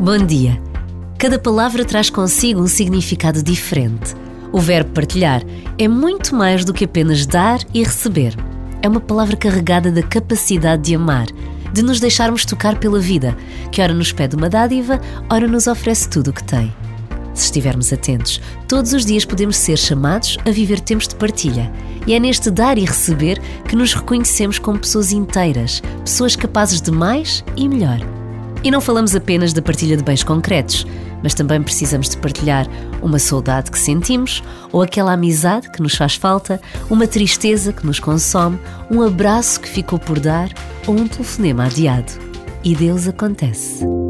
Bom dia. Cada palavra traz consigo um significado diferente. O verbo partilhar é muito mais do que apenas dar e receber. É uma palavra carregada da capacidade de amar, de nos deixarmos tocar pela vida, que ora nos pede uma dádiva, ora nos oferece tudo o que tem. Se estivermos atentos, todos os dias podemos ser chamados a viver tempos de partilha. E é neste dar e receber que nos reconhecemos como pessoas inteiras, pessoas capazes de mais e melhor. E não falamos apenas da partilha de bens concretos, mas também precisamos de partilhar uma saudade que sentimos, ou aquela amizade que nos faz falta, uma tristeza que nos consome, um abraço que ficou por dar ou um telefonema adiado. E Deus acontece.